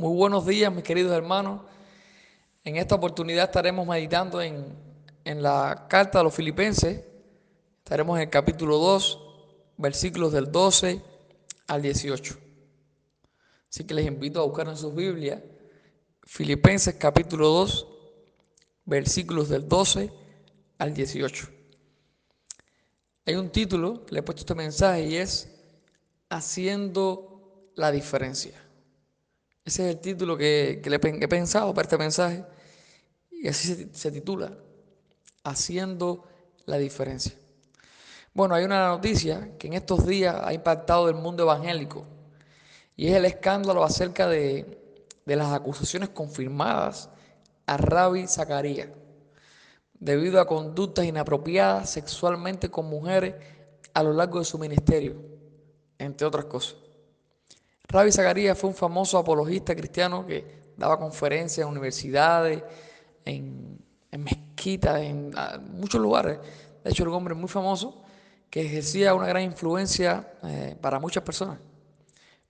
Muy buenos días, mis queridos hermanos. En esta oportunidad estaremos meditando en, la carta a los filipenses. Estaremos en el capítulo 2, versículos del 12 al 18. Así que les invito a buscar en sus Biblias Filipenses capítulo 2, versículos del 12 al 18. Hay un título le he puesto este mensaje y es Haciendo la diferencia. Ese es el título que, le he pensado para este mensaje. Y así se, titula, Haciendo la diferencia. Bueno, hay una noticia que en estos días ha impactado el mundo evangélico y es el escándalo acerca de, de las acusaciones confirmadas a Rabbi Zacarías debido a conductas inapropiadas sexualmente con mujeres a lo largo de su ministerio, entre otras cosas. Rabbi Zacarías fue un famoso apologista cristiano que daba conferencias en universidades, en, mezquitas, en muchos lugares. De hecho, un hombre muy famoso que ejercía una gran influencia eh, para muchas personas.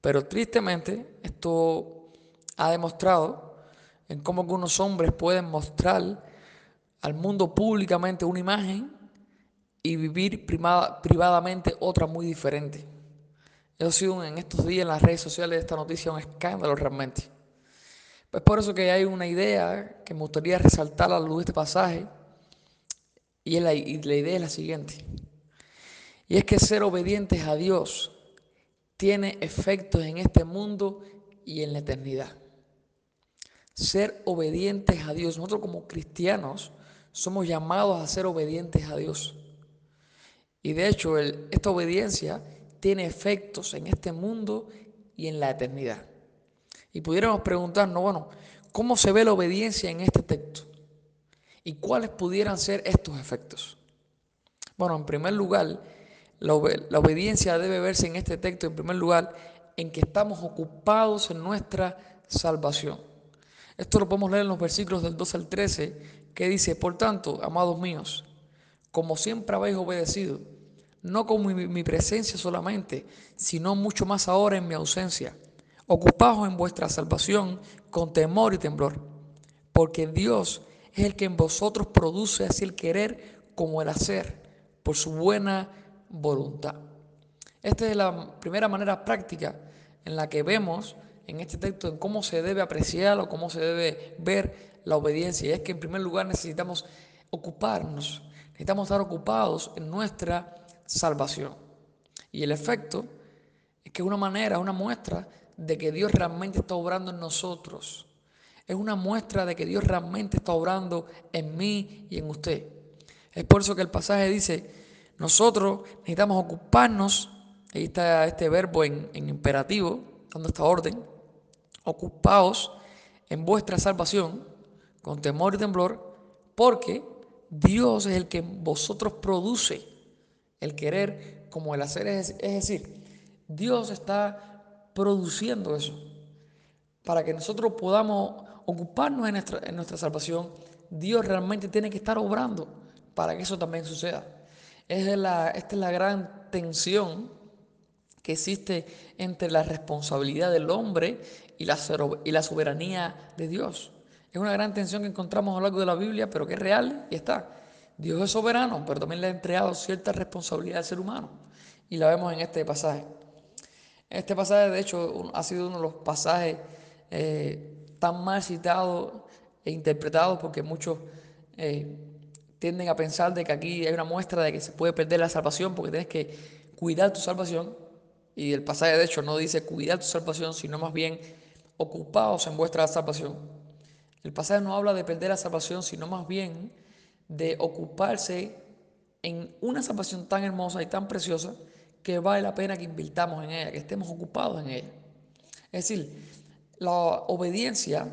Pero tristemente, esto ha demostrado en cómo algunos hombres pueden mostrar al mundo públicamente una imagen y vivir privadamente otra muy diferente. Eso ha sido en estos días en las redes sociales esta noticia un escándalo realmente. Pues por eso que hay una idea que me gustaría resaltar a la luz de este pasaje y, la, y la idea es la siguiente. Y es que ser obedientes a Dios tiene efectos en este mundo y en la eternidad. Ser obedientes a Dios. Nosotros como cristianos somos llamados a ser obedientes a Dios. Y de hecho, esta obediencia tiene efectos en este mundo y en la eternidad. Y pudiéramos preguntarnos, bueno, ¿cómo se ve la obediencia en este texto? ¿Y cuáles pudieran ser estos efectos? Bueno, en primer lugar, la, obediencia debe verse en este texto, en primer lugar, en que estamos ocupados en nuestra salvación. Esto lo podemos leer en los versículos del 12 al 13, que dice, por tanto, amados míos, como siempre habéis obedecido, no con mi, presencia solamente, sino mucho más ahora en mi ausencia. Ocupaos en vuestra salvación con temor y temblor, porque Dios es el que en vosotros produce así el querer como el hacer, por su buena voluntad. Esta es la primera manera práctica en la que vemos en este texto en cómo se debe apreciar o cómo se debe ver la obediencia. Y es que en primer lugar necesitamos ocuparnos, necesitamos estar ocupados en nuestra salvación. Y el efecto es que es una manera, una muestra de que Dios realmente está obrando en nosotros. Es una muestra de que Dios realmente está obrando en mí y en usted. Es por eso que el pasaje dice, nosotros necesitamos ocuparnos, ahí está este verbo en, imperativo, dando esta orden, ocupaos en vuestra salvación con temor y temblor, porque Dios es el que en vosotros produce el querer como el hacer. Es, decir, Dios está produciendo eso. Para que nosotros podamos ocuparnos en nuestra, en nuestra salvación, Dios realmente tiene que estar obrando para que eso también suceda. Es la, esta es la gran tensión que existe entre la responsabilidad del hombre y la, y la soberanía de Dios. Es una gran tensión que encontramos a lo largo de la Biblia, pero que es real y está. Dios es soberano, pero también le ha entregado cierta responsabilidad al ser humano. Y la vemos en este pasaje. Este pasaje, de hecho, ha sido uno de los pasajes eh, tan mal citados e interpretados porque muchos eh, tienden a pensar de que aquí hay una muestra de que se puede perder la salvación porque tienes que cuidar tu salvación. Y el pasaje, de hecho, no dice cuidar tu salvación, sino más bien ocupados en vuestra salvación. El pasaje no habla de perder la salvación, sino más bien de ocuparse en una salvación tan hermosa y tan preciosa que vale la pena que invirtamos en ella, que estemos ocupados en ella. Es decir, la obediencia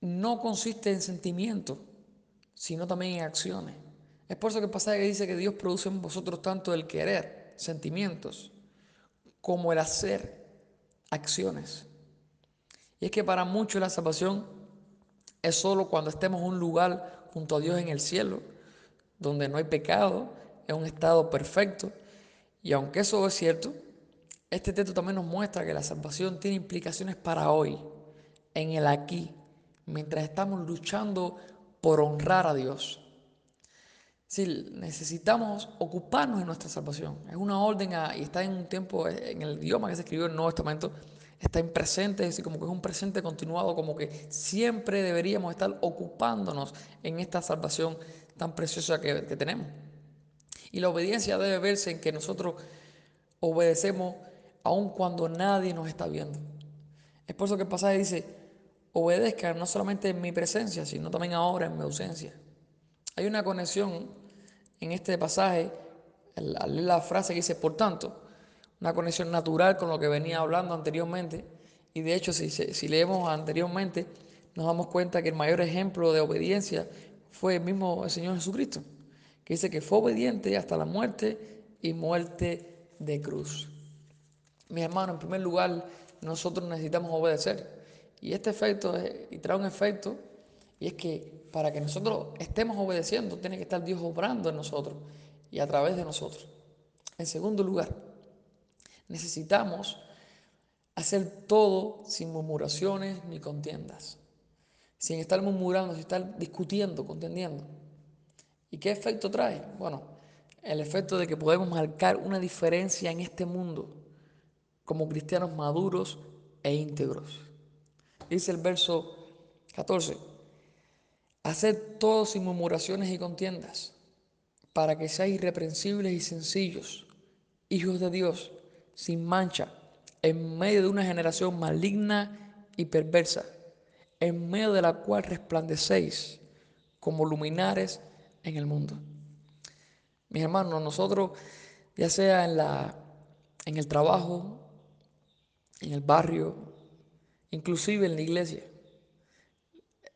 no consiste en sentimientos, sino también en acciones. Es por eso que el pasaje dice que Dios produce en vosotros tanto el querer, sentimientos, como el hacer, acciones. Y es que para muchos la salvación es solo cuando estemos en un lugar junto a Dios en el cielo, donde no hay pecado, es un estado perfecto. Y aunque eso es cierto, este texto también nos muestra que la salvación tiene implicaciones para hoy. en el aquí, mientras estamos luchando por honrar a Dios. Si necesitamos ocuparnos de nuestra salvación. Es una orden y está en un tiempo, en el idioma que se escribió en el Nuevo Testamento, está en presente, es decir, como que es un presente continuado, como que siempre deberíamos estar ocupándonos en esta salvación tan preciosa que, que tenemos. Y la obediencia debe verse en que nosotros obedecemos aun cuando nadie nos está viendo. Es por eso que el pasaje dice, obedezcan no solamente en mi presencia, sino también ahora en mi ausencia. Hay una conexión en este pasaje, al leer la frase que dice, por tanto, una conexión natural con lo que venía hablando anteriormente. Y de hecho, si, si leemos anteriormente, nos damos cuenta que el mayor ejemplo de obediencia fue el mismo el Señor Jesucristo, que dice que fue obediente hasta la muerte y muerte de cruz. Mi hermano, en primer lugar, nosotros necesitamos obedecer. Y este efecto, y trae un efecto, y es que para que nosotros estemos obedeciendo, tiene que estar Dios obrando en nosotros y a través de nosotros. En segundo lugar, necesitamos hacer todo sin murmuraciones ni contiendas, sin estar murmurando, sin estar discutiendo, contendiendo. ¿Y qué efecto trae? Bueno, el efecto de que podemos marcar una diferencia en este mundo como cristianos maduros e íntegros. Dice el verso 14, haced todo sin murmuraciones y contiendas, para que seáis irreprensibles y sencillos, hijos de Dios, sin mancha, en medio de una generación maligna y perversa, en medio de la cual resplandecéis como luminares en el mundo. Mis hermanos, nosotros, ya sea en, la, en el trabajo, en el barrio, inclusive en la iglesia.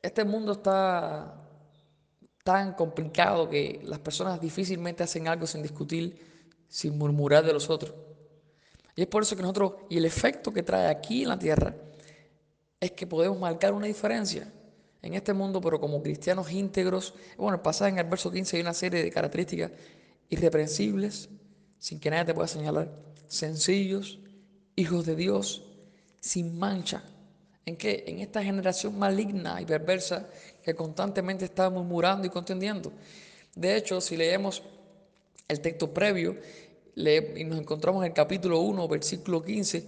Este mundo está tan complicado que las personas difícilmente hacen algo sin discutir, sin murmurar de los otros. Y es por eso que nosotros, y el efecto que trae aquí en la tierra, es que podemos marcar una diferencia en este mundo, pero como cristianos íntegros. Bueno, pasa en el verso 15 hay una serie de características irreprensibles, sin que nadie te pueda señalar, sencillos, hijos de Dios, sin mancha. ¿En qué? En esta generación maligna y perversa que constantemente está murmurando y contendiendo. De hecho, si leemos el texto previo y nos encontramos en el capítulo 1, versículo 15,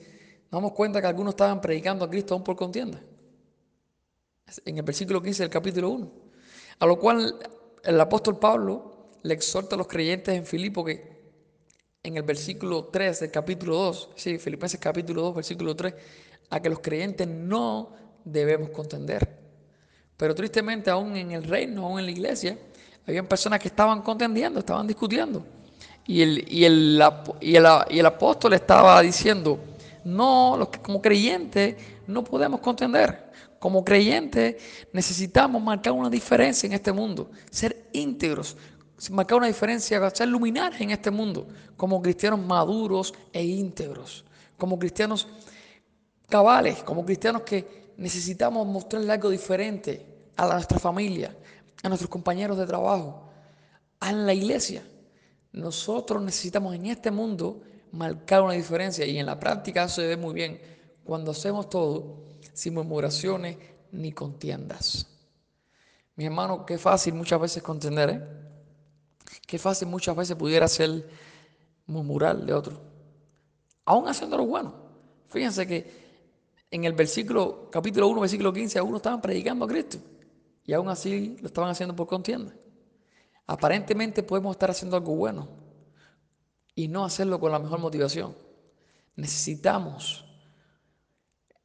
nos damos cuenta que algunos estaban predicando a Cristo aún por contienda. En el versículo 15 del capítulo 1. A lo cual el apóstol Pablo le exhorta a los creyentes en Filipo que en el versículo 3 del capítulo 2, sí, Filipenses capítulo 2, versículo 3, a que los creyentes no debemos contender. Pero tristemente aún en el reino, aún en la iglesia, habían personas que estaban contendiendo, estaban discutiendo. Y el, y el, y el, apóstol estaba diciendo, no, los que como creyentes no podemos contender. Como creyentes necesitamos marcar una diferencia en este mundo, ser íntegros, marcar una diferencia, ser luminares en este mundo, como cristianos maduros e íntegros, como cristianos cabales, como cristianos que necesitamos mostrarle algo diferente a nuestra familia, a nuestros compañeros de trabajo, a la iglesia. Nosotros necesitamos en este mundo marcar una diferencia y en la práctica se ve muy bien cuando hacemos todo sin murmuraciones ni contiendas. Mi hermano, qué fácil muchas veces contender, ¿eh? Qué fácil muchas veces pudiera ser murmurar de otro, aún haciendo lo bueno. Fíjense que en el versículo, capítulo 1, versículo 15, algunos estaban predicando a Cristo y aún así lo estaban haciendo por contienda. Aparentemente podemos estar haciendo algo bueno y no hacerlo con la mejor motivación. Necesitamos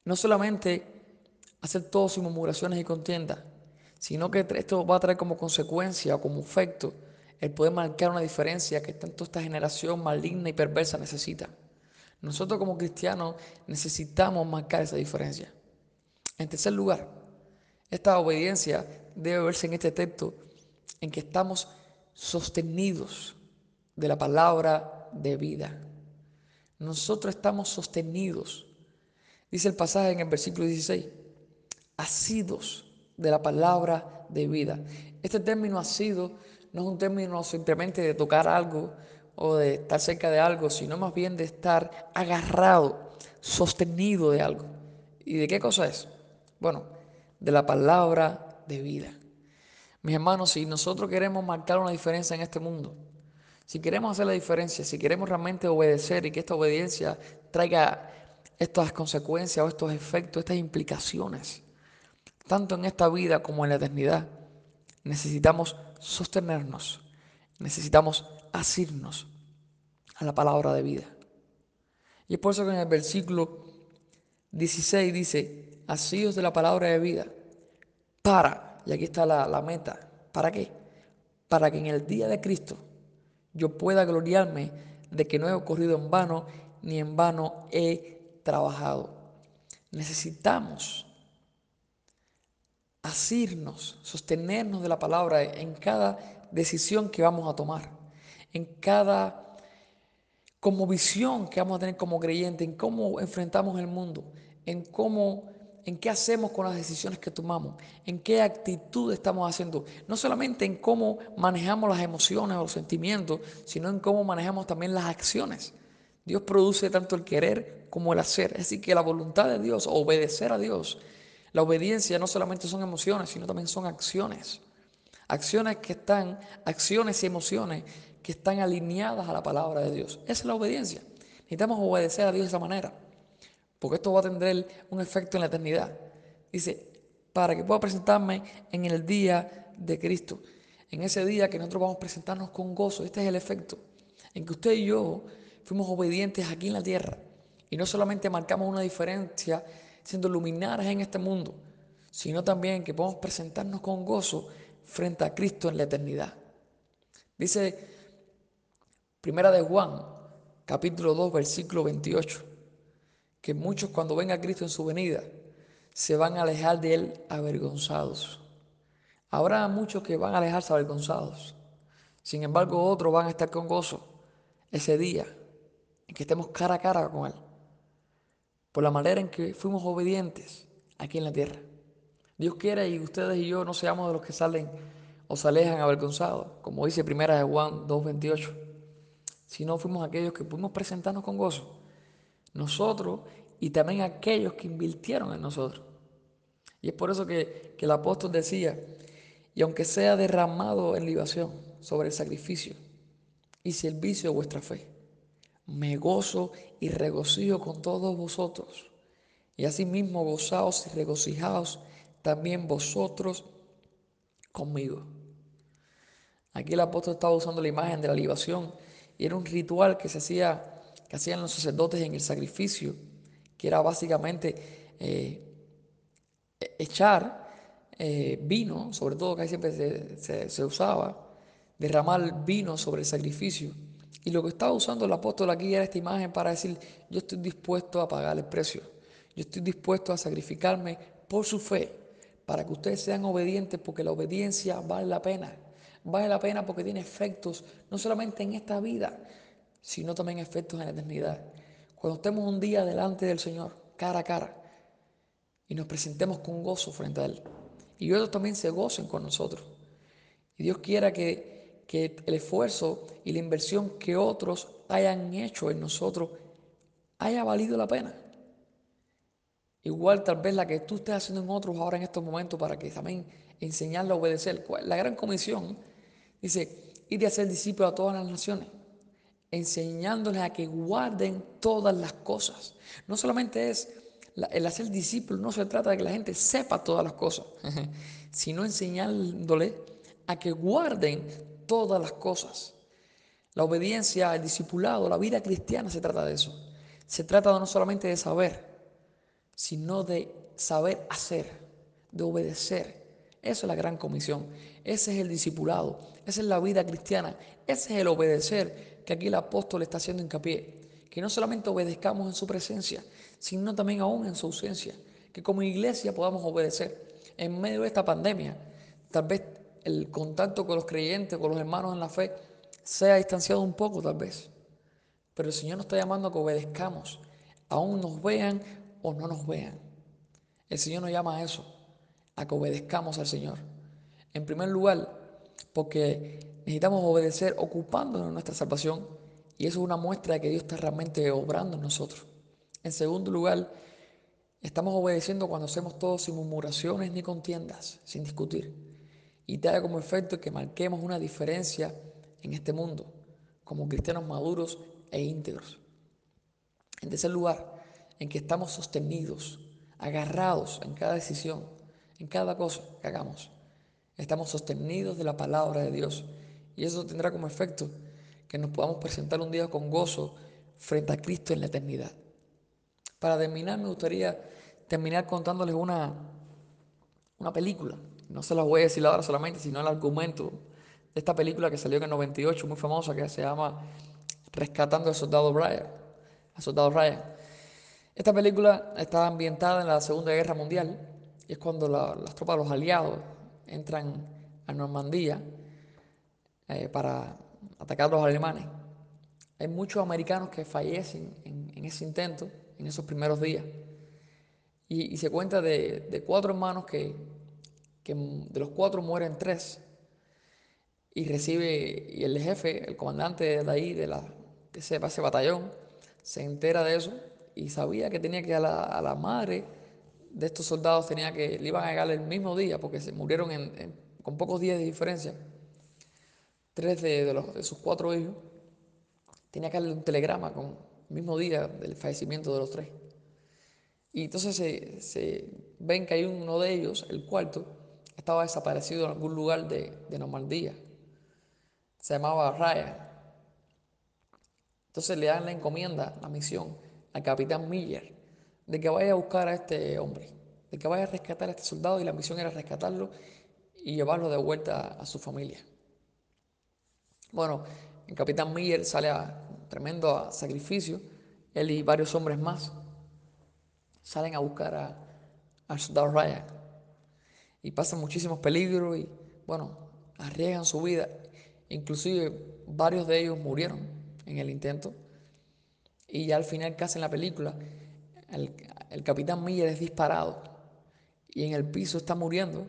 no solamente hacer todo sin murmuraciones y contiendas, sino que esto va a traer como consecuencia o como efecto el poder marcar una diferencia que tanto esta generación maligna y perversa necesita. Nosotros como cristianos necesitamos marcar esa diferencia. En tercer lugar, esta obediencia debe verse en este texto en que estamos sostenidos de la palabra de vida. Nosotros estamos sostenidos. Dice el pasaje en el versículo 16, asidos de la palabra de vida. Este término asido no es un término simplemente de tocar algo o de estar cerca de algo, sino más bien de estar agarrado, sostenido de algo. ¿Y de qué cosa es? Bueno, de la palabra de vida. Mis hermanos, si nosotros queremos marcar una diferencia en este mundo, si queremos hacer la diferencia, si queremos realmente obedecer y que esta obediencia traiga estas consecuencias o estos efectos, estas implicaciones, tanto en esta vida como en la eternidad, necesitamos sostenernos, necesitamos asirnos a la palabra de vida. Y es por eso que en el versículo 16 dice, asíos de la palabra de vida, para, y aquí está la, la meta, ¿para qué? Para que en el día de Cristo yo pueda gloriarme de que no he ocurrido en vano, ni en vano he trabajado. Necesitamos asirnos, sostenernos de la palabra en cada decisión que vamos a tomar, en cada como visión que vamos a tener como creyente, en cómo enfrentamos el mundo, en cómo en qué hacemos con las decisiones que tomamos, en qué actitud estamos haciendo, no solamente en cómo manejamos las emociones o los sentimientos, sino en cómo manejamos también las acciones. Dios produce tanto el querer como el hacer, es decir, que la voluntad de Dios, obedecer a Dios, la obediencia no solamente son emociones, sino también son acciones. Acciones que están, acciones y emociones que están alineadas a la palabra de Dios. Esa es la obediencia. Necesitamos obedecer a Dios de esa manera, porque esto va a tener un efecto en la eternidad. Dice, para que pueda presentarme en el día de Cristo. En ese día que nosotros vamos a presentarnos con gozo. Este es el efecto. En que usted y yo fuimos obedientes aquí en la tierra. Y no solamente marcamos una diferencia siendo luminares en este mundo, sino también que podemos presentarnos con gozo frente a Cristo en la eternidad. Dice Primera de Juan, capítulo 2, versículo 28, que muchos cuando venga Cristo en su venida se van a alejar de Él avergonzados. Habrá muchos que van a alejarse avergonzados. Sin embargo, otros van a estar con gozo ese día en que estemos cara a cara con Él por la manera en que fuimos obedientes aquí en la tierra. Dios quiere y ustedes y yo no seamos de los que salen o se alejan avergonzados, como dice primera de Juan 2.28, sino fuimos aquellos que pudimos presentarnos con gozo, nosotros y también aquellos que invirtieron en nosotros. Y es por eso que, el apóstol decía, y aunque sea derramado en libación sobre el sacrificio y servicio de vuestra fe, me gozo y regocijo con todos vosotros. Y asimismo gozaos y regocijaos también vosotros conmigo. Aquí el apóstol estaba usando la imagen de la libación y era un ritual que se hacía, que hacían los sacerdotes en el sacrificio, que era básicamente eh, echar eh, vino, sobre todo que siempre se, se usaba, derramar vino sobre el sacrificio y lo que estaba usando el apóstol aquí era esta imagen para decir, yo estoy dispuesto a pagar el precio. Yo estoy dispuesto a sacrificarme por su fe, para que ustedes sean obedientes, porque la obediencia vale la pena. Vale la pena porque tiene efectos no solamente en esta vida, sino también efectos en la eternidad. Cuando estemos un día delante del Señor, cara a cara, y nos presentemos con gozo frente a Él, y ellos también se gocen con nosotros. Y Dios quiera que que el esfuerzo y la inversión que otros hayan hecho en nosotros haya valido la pena. Igual tal vez la que tú estés haciendo en otros ahora en estos momentos para que también enseñarle a obedecer. La gran comisión dice, ir a ser discípulo a todas las naciones, enseñándoles a que guarden todas las cosas. No solamente es el hacer discípulo, no se trata de que la gente sepa todas las cosas, sino enseñándole a que guarden todas las cosas. La obediencia, el discipulado, la vida cristiana se trata de eso. Se trata no solamente de saber, sino de saber hacer, de obedecer. Esa es la gran comisión. Ese es el discipulado. Esa es la vida cristiana. Ese es el obedecer que aquí el apóstol está haciendo hincapié. Que no solamente obedezcamos en su presencia, sino también aún en su ausencia. Que como iglesia podamos obedecer. En medio de esta pandemia, tal vez el contacto con los creyentes, con los hermanos en la fe, sea distanciado un poco tal vez. Pero el Señor nos está llamando a que obedezcamos, aún nos vean o no nos vean. El Señor nos llama a eso, a que obedezcamos al Señor. En primer lugar, porque necesitamos obedecer ocupándonos de nuestra salvación y eso es una muestra de que Dios está realmente obrando en nosotros. En segundo lugar, Estamos obedeciendo cuando hacemos todo sin murmuraciones ni contiendas, sin discutir. Y trae como efecto que marquemos una diferencia en este mundo, como cristianos maduros e íntegros. En tercer lugar, en que estamos sostenidos, agarrados en cada decisión, en cada cosa que hagamos. Estamos sostenidos de la palabra de Dios. Y eso tendrá como efecto que nos podamos presentar un día con gozo frente a Cristo en la eternidad. Para terminar, me gustaría terminar contándoles una, una película. No se las voy a decir ahora solamente, sino el argumento de esta película que salió en el 98, muy famosa, que se llama Rescatando al Soldado Ryan. Al Soldado Ryan. Esta película está ambientada en la Segunda Guerra Mundial y es cuando las tropas de los aliados entran a Normandía eh, para atacar a los alemanes. Hay muchos americanos que fallecen en, ese intento, en esos primeros días. Y, se cuenta de, cuatro hermanos que, de los cuatro mueren tres. Y recibe, y el jefe, el comandante de ahí, de, la, de ese, batallón, se entera de eso y sabía que tenía que a la, madre de estos soldados tenía que, le iban a llegar el mismo día porque se murieron con pocos días de diferencia. Tres de, los, de sus cuatro hijos tenía que darle un telegrama con el mismo día del fallecimiento de los tres. Y entonces se, ven que hay uno de ellos, el cuarto, estaba desaparecido en algún lugar de, de Normandía. Se llamaba Ryan. Entonces le dan la encomienda, la misión, al capitán Miller, de que vaya a buscar a este hombre, de que vaya a rescatar a este soldado y la misión era rescatarlo y llevarlo de vuelta a su familia. Bueno, el capitán Miller sale a tremendo sacrificio, él y varios hombres más salen a buscar a, al soldado Ryan y pasan muchísimos peligros y, bueno, arriesgan su vida. Inclusive varios de ellos murieron en el intento. Y ya al final, casi en la película, el, el capitán Miller es disparado y en el piso está muriendo.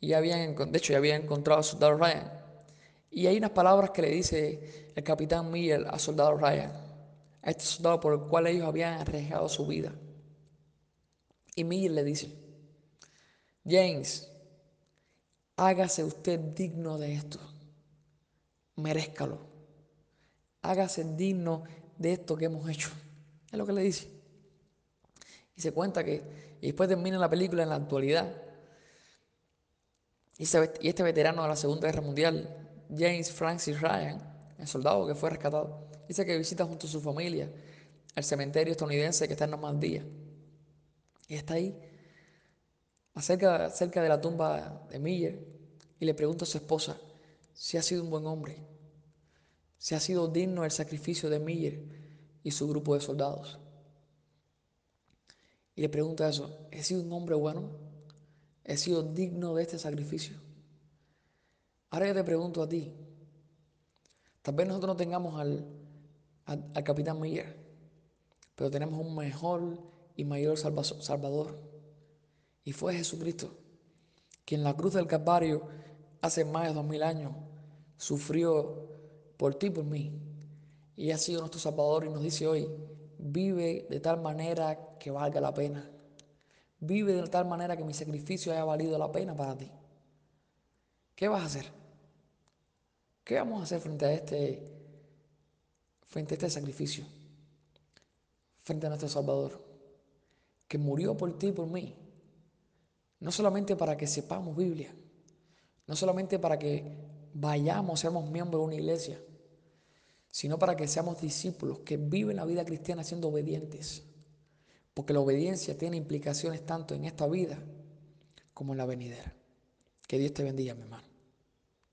Y ya habían, de hecho, ya habían encontrado al soldado Ryan. Y hay unas palabras que le dice el capitán Miller al soldado Ryan, a este soldado por el cual ellos habían arriesgado su vida. Y Miller le dice, James, hágase usted digno de esto, merezcalo, hágase digno de esto que hemos hecho. Es lo que le dice. Y se cuenta que, y después termina la película en la actualidad, y este veterano de la Segunda Guerra Mundial James Francis Ryan, el soldado que fue rescatado, dice que visita junto a su familia el cementerio estadounidense que está en Normandía. Y está ahí, cerca, cerca de la tumba de Miller, y le pregunta a su esposa si ha sido un buen hombre, si ha sido digno del sacrificio de Miller y su grupo de soldados. Y le pregunta eso, ¿he sido un hombre bueno? ¿He sido digno de este sacrificio? Ahora yo te pregunto a ti, tal vez nosotros no tengamos al, al, capitán Miller, pero tenemos un mejor y mayor salvador. Y fue Jesucristo, quien en la cruz del Calvario hace más de dos mil años sufrió por ti y por mí. Y ha sido nuestro Salvador y nos dice hoy, vive de tal manera que valga la pena. Vive de tal manera que mi sacrificio haya valido la pena para ti. ¿Qué vas a hacer? ¿Qué vamos a hacer frente a este, frente a este sacrificio? Frente a nuestro Salvador, que murió por ti y por mí. No solamente para que sepamos Biblia, no solamente para que vayamos, seamos miembros de una iglesia, sino para que seamos discípulos que viven la vida cristiana siendo obedientes. Porque la obediencia tiene implicaciones tanto en esta vida como en la venidera. Que Dios te bendiga, mi hermano.